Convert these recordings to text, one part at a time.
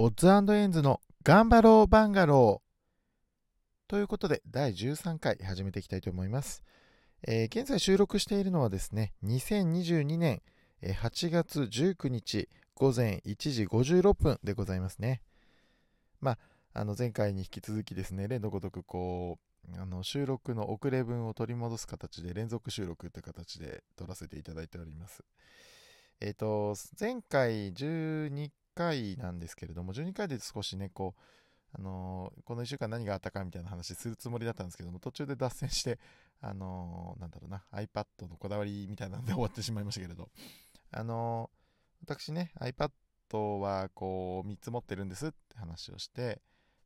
オッズエンズの頑張ろうバンガロー。ということで、第13回始めていきたいと思います。えー、現在収録しているのはですね、2022年8月19日午前1時56分でございますね。まあ、あの前回に引き続きですね、例のごとくこう、あの収録の遅れ分を取り戻す形で連続収録という形で撮らせていただいております。えっ、ー、と、前回12回なんですけれども、12回で少しね、こう、あのー、この1週間何があったかみたいな話するつもりだったんですけども、途中で脱線して、あのー、なんだろうな、iPad のこだわりみたいなので 終わってしまいましたけれど、あのー、私ね、iPad はこう、3つ持ってるんですって話をして、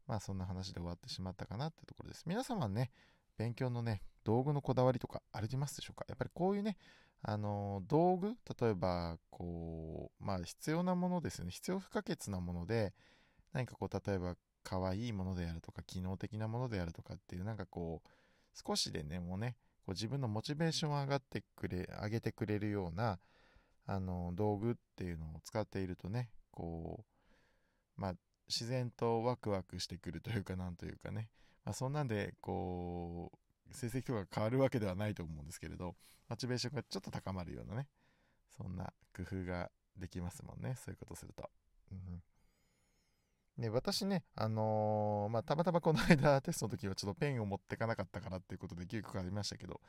まあそんな話で終わってしまったかなってところです。皆様ね、勉強のね、道具のこだわりとかありますでしょうか？やっぱりこういうね、あの道具例えばこうまあ必要なものですよね。必要不可欠なもので何かこう例えば可愛いものであるとか機能的なものであるとかっていうなんかこう少しでねもうねこう自分のモチベーションを上がってくれ上げてくれるようなあの道具っていうのを使っているとねこうまあ自然とワクワクしてくるというかなんというかね、まあ、そんなんでこう成績とか変わるわけではないと思うんですけれど、モチベーションがちょっと高まるようなね、そんな工夫ができますもんね、そういうことすると。うん、で私ね、あのー、まあ、たまたまこの間テストの時はちょっとペンを持ってかなかったからっていうことで9個ありましたけど、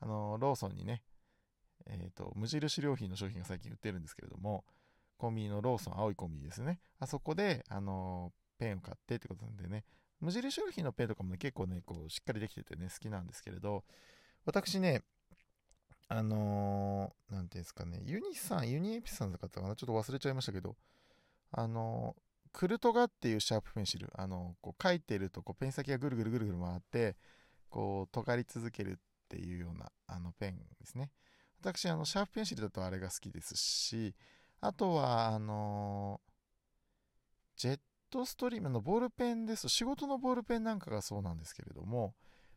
あのー、ローソンにね、えっ、ー、と、無印良品の商品が最近売ってるんですけれども、コンビニのローソン、青いコンビニですね。あそこで、あのペンを買ってってことなんでね、無印商品のペンとかもね、結構ね、こう、しっかりできててね、好きなんですけれど、私ね、あのー、なんていうんですかね、ユニさん、ユニエピさんだったかな、ちょっと忘れちゃいましたけど、あのー、クルトガっていうシャープペンシル、あのー、こう書いてるとこうペン先がぐるぐるぐるぐる回って、こう、尖り続けるっていうような、あの、ペンですね。私、あの、シャープペンシルだとあれが好きですし、あとは、あのジェットストリームのボールペンですと。仕事のボールペンなんかがそうなんですけれども、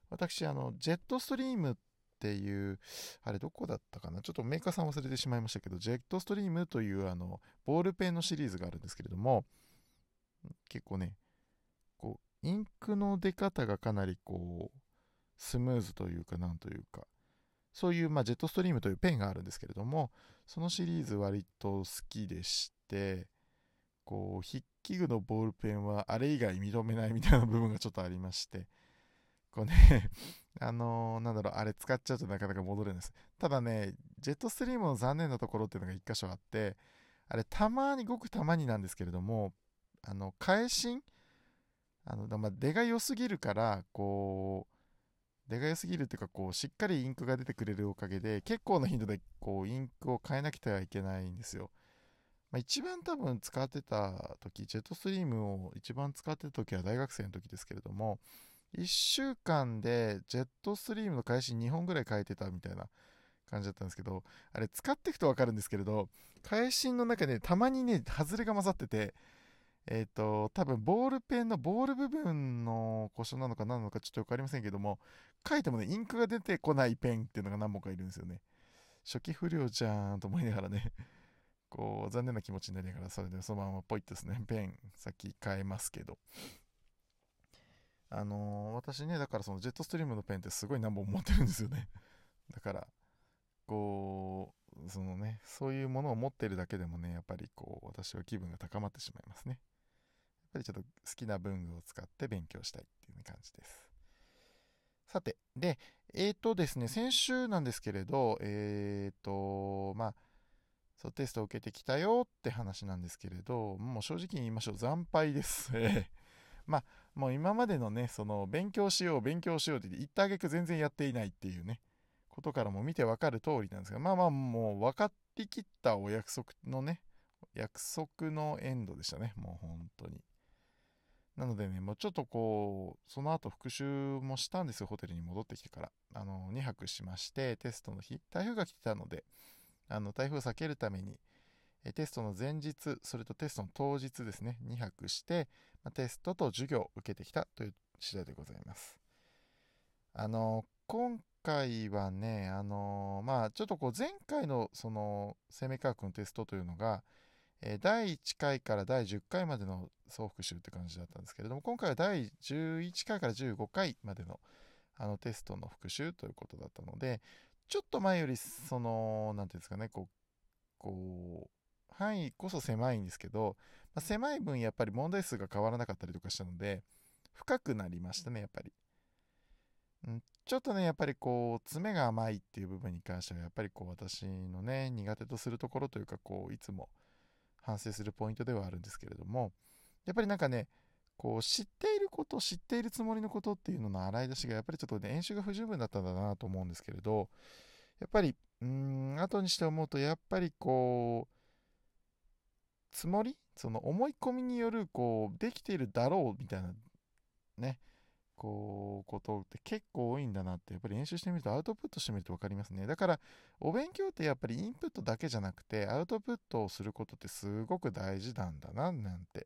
私、あの、ジェットストリームっていう、あれどこだったかな？ちょっとメーカーさん忘れてしまいましたけど、ジェットストリームというあの、ボールペンのシリーズがあるんですけれども、結構ね、こう、インクの出方がかなりこう、スムーズというか、なんというか、そういう、まあ、ジェットストリームというペンがあるんですけれども、そのシリーズ割と好きでして、こう筆記具のボールペンはあれ以外認めないみたいな部分がちょっとありまして。こうね あのー、なんだろうあれ使っちゃうとなかなか戻れないです。ただねジェットストリームの残念なところっていうのが1箇所あってあれたまにごくたまになんですけれどもあの返しあの、まあ、出が良すぎるからこう出が良すぎるっていうかこうしっかりインクが出てくれるおかげで結構な頻度でこうインクを変えなきゃいけないんですよ。まあ、一番多分使ってた時、ジェットストリームを一番使ってた時は大学生の時ですけれども、1週間でジェットストリームの返し2本ぐらい変えてたみたいな感じだったんですけど、あれ使っていくとわかるんですけれど、返しの中でたまにね、外れが混ざってて、えっ、ー、と、多分ボールペンのボール部分の故障なのか何なのかちょっとわかりませんけども、書いてもね、インクが出てこないペンっていうのが何本かいるんですよね。初期不良じゃーんと思いながらねこう、残念な気持ちになりながら、それでそのままポイッとですね、ペン先変えますけど。あのー、私ね、だからそのジェットストリームのペンってすごい何本持ってるんですよね。だから、こう、そのね、そういうものを持ってるだけでもね、やっぱりこう、私は気分が高まってしまいますね。やっぱりちょっと好きな文具を使って勉強したいっていう感じです。さて、で、えっ、ー、とですね、先週なんですけれど、えっ、ー、と、まあ、そうテストを受けてきたよって話なんですけれど、もう正直に言いましょう、惨敗です。まあ、もう今までのね、その勉強しよう、勉強しようって言ったあげく全然やっていないっていうね、ことからも見てわかる通りなんですが、まあまあもう分かりきったお約束のね、約束のエンドでしたね、もう本当に。なのでね、もうちょっとこう、その後復習もしたんですよ、ホテルに戻ってきてから。あの、2泊しまして、テストの日、台風が来てたので、あの台風を避けるために、えテストの前日、それとテストの当日ですね、2泊して、まテストと授業を受けてきたという次第でございます。あの、今回はね、あのまあ、ちょっとこう前回のその生命科学のテストというのが、え、第1回から第10回までの総復習って感じだったんですけれども、今回は第11回から15回までのあのテストの復習ということだったので、ちょっと前より、その、なんていうんですかね、こう、こう、範囲こそ狭いんですけど、まあ、狭い分やっぱり問題数が変わらなかったりとかしたので、深くなりましたね、やっぱり。うん、ちょっとね、やっぱりこう、爪が甘いっていう部分に関しては、やっぱりこう、私のね、苦手とするところというか、こう、いつも反省するポイントではあるんですけれども、やっぱりなんかね、こう、知っていること、知っているつもりのことっていうのの洗い出しが、やっぱりちょっとね、習が不十分だったんだなと思うんですけれど、やっぱり、うーん、後にして思うと、やっぱりこう、つもりその思い込みによる、こう、できているだろうみたいな、ね、こう、ことって結構多いんだなって、やっぱり練習してみると、アウトプットしてみると分かりますね。だから、お勉強ってやっぱりインプットだけじゃなくて、アウトプットをすることってすごく大事なんだな、なんて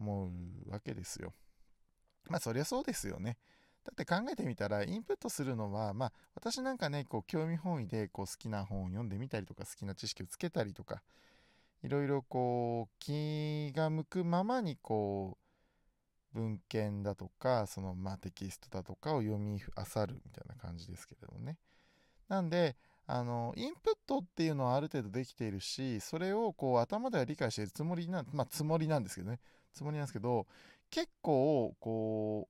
思うわけですよ。まあ、そりゃそうですよね。だって考えてみたら、インプットするのは、まあ、私なんかね、こう、興味本位で、こう、好きな本を読んでみたりとか、好きな知識をつけたりとか、いろいろこう、気が向くままに、こう、文献だとか、その、まあ、テキストだとかを読み漁るみたいな感じですけれどもね。なんで、あの、インプットっていうのはある程度できているし、それをこう頭では理解しているつもりな、まあ、つもりなんですけどね。つもりなんですけど、結構、こ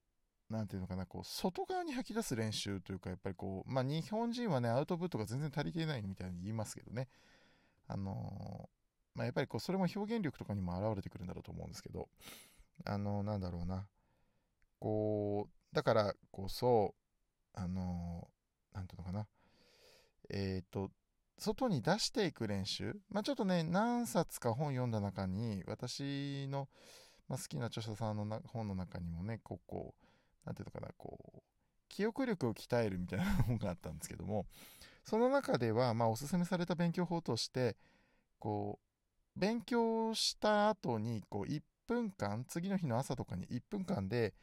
う、なんていうのかな、こう、外側に吐き出す練習というか、やっぱりこう、まあ、日本人はね、アウトプットが全然足りていないみたいに言いますけどね。あのー、まあ、やっぱりこう、それも表現力とかにも現れてくるんだろうと思うんですけど、あのー、なんだろうな。こう、だからこそ、あのー、なんていうのかな。えっ、と、外に出していく練習。まあ、ちょっとね、何冊か本読んだ中に、私の、まあ、好きな著者さんのな本の中にもね、こう、こう、なんていうのかな、こう、記憶力を鍛えるみたいな本があったんですけども、その中では、まあ、おすすめされた勉強法として、こう、勉強した後に、こう、1分間、次の日の朝とかに1分間で、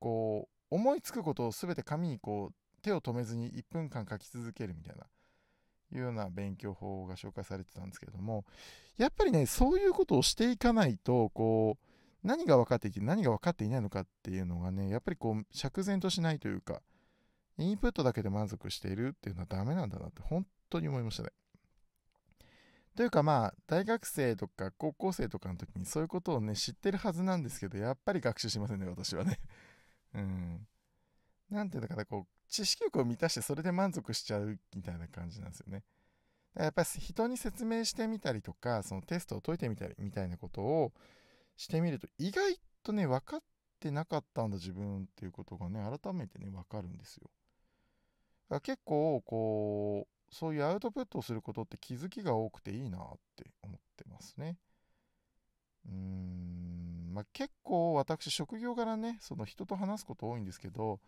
こう、思いつくことを全て紙にこう、手を止めずに1分間書き続けるみたいな、いうような勉強法が紹介されてたんですけども、やっぱりね、そういうことをしていかないと、こう、何が分かっていて何が分かっていないのかっていうのがね、やっぱりこう、釈然としないというか、インプットだけで満足しているっていうのはダメなんだなって本当に思いましたね。というかまあ、大学生とか高校生とかの時にそういうことをね、知ってるはずなんですけど、やっぱり学習しませんね、私はね。うん。なんていうのかな、こう、知識欲を満たしてそれで満足しちゃうみたいな感じなんですよね。やっぱり人に説明してみたりとか、そのテストを解いてみたりみたいなことをしてみると意外とね、分かってなかったんだ自分っていうことがね、改めてね、分かるんですよ。だから結構、こう、そういうアウトプットをすることって気づきが多くていいなって思ってますね。うーん、まあ、結構私、職業柄ね、その人と話すこと多いんですけど、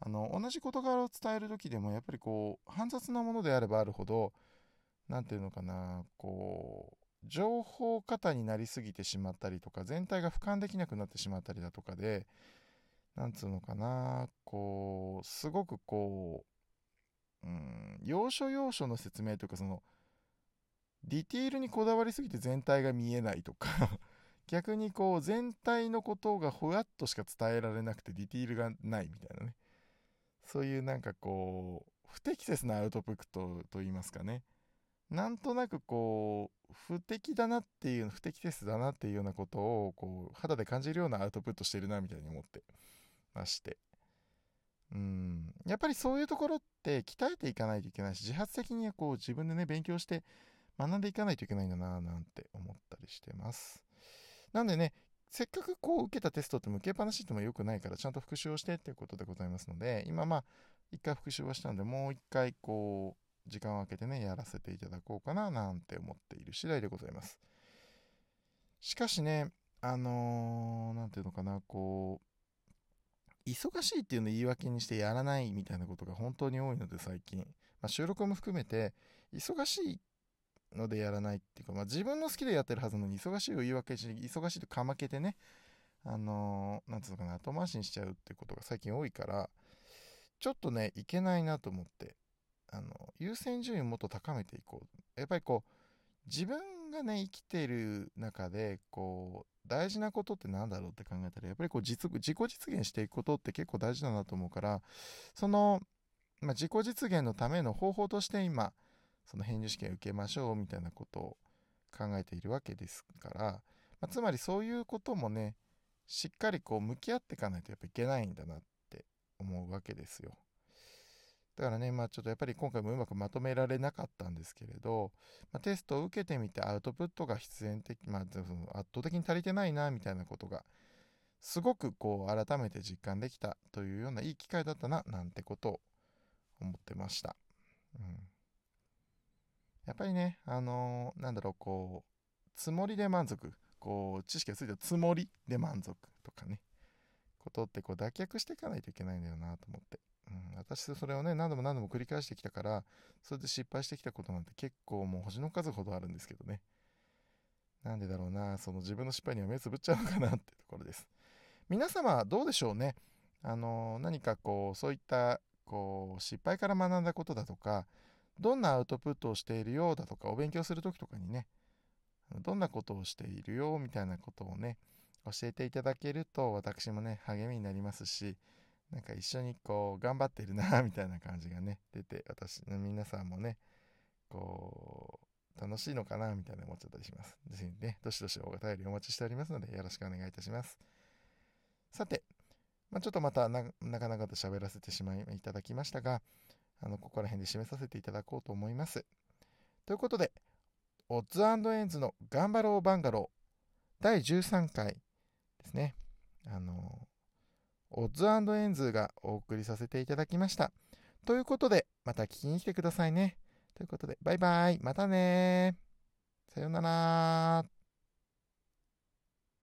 あの、同じ事柄を伝える時でも、やっぱりこう、煩雑なものであればあるほど、何て言うのかな、こう、情報過多になりすぎてしまったりとか、全体が俯瞰できなくなってしまったりだとかで、なんつうのかな、こう、すごくこう、うん、要所要所の説明というか、その、ディティールにこだわりすぎて全体が見えないとか 逆にこう、全体のことがふわっとしか伝えられなくてディティールがないみたいなね。そういうなんかこう、不適切なアウトプットと言いますかね。なんとなくこう、不適だなっていう、不適切だなっていうようなことを、こう、肌で感じるようなアウトプットしてるな、みたいに思ってまして。うん。やっぱりそういうところって鍛えていかないといけないし、自発的にこう自分でね、勉強して学んでいかないといけないんだな、なんて思ったりしてます。なんでね、せっかくこう受けたテストって向けっぱなしっても良くないから、ちゃんと復習をしてっていうことでございますので、今まあ、一回復習はしたんで、もう一回こう、時間を空けてね、やらせていただこうかな、なんて思っている次第でございます。しかしね、あのー、なんていうのかな、こう、忙しいっていうのを言い訳にしてやらないみたいなことが本当に多いので最近、まあ、収録も含めて忙しいのでやらないっていうか、まあ、自分の好きでやってるはずなのに忙しいを言い訳し忙しいとかまけてねあのー、なんつうのかな後回しにしちゃうってことが最近多いからちょっとねいけないなと思ってあの優先順位をもっと高めていこうやっぱりこう自分がね、生きてる中で、こう、大事なことって何だろうって考えたら、やっぱりこう実、自己実現していくことって結構大事だなと思うから、その、まあ、自己実現のための方法として今、その返事試験受けましょうみたいなことを考えているわけですから、まあ、つまりそういうこともね、しっかりこう向き合っていかないとやっぱいけないんだなって思うわけですよ。だからね、まあちょっとやっぱり今回もうまくまとめられなかったんですけれど、まあ、テストを受けてみてアウトプットが必然的、まあ圧倒的に足りてないな、みたいなことが、すごくこう改めて実感できたというようないい機会だったな、なんてことを思ってました。うん。やっぱりね、あのー、なんだろう、こう、つもりで満足。こう、知識がついたつもりで満足とかね、ことってこう脱却していかないといけないんだよなと思って。うん、私それをね、何度も何度も繰り返してきたから、それで失敗してきたことなんて結構もう星の数ほどあるんですけどね。なんでだろうな、その自分の失敗には目つぶっちゃうのかなってところです。皆様どうでしょうね？あの、何かこう、そういった、こう、失敗から学んだことだとか、どんなアウトプットをしているようだとか、お勉強する時とかにね、どんなことをしているよみたいなことをね、教えていただけると私もね、励みになりますし、なんか一緒にこう頑張ってるな みたいな感じがね出て私の皆さんもねこう楽しいのかなみたいな思っちゃったりします。ぜひね、どしどしお便りお待ちしておりますのでよろしくお願いいたします。さて、まあ、ちょっとまたなかなかと喋らせてしまいいただきましたが、あのここら辺で締めさせていただこうと思います。ということで、オッズエンズの頑張ろうバンガロー第13回ですね。あのオッズエンズがお送りさせていただきました。ということで、また聞きに来てくださいね。ということで、バイバイ。またねさようなら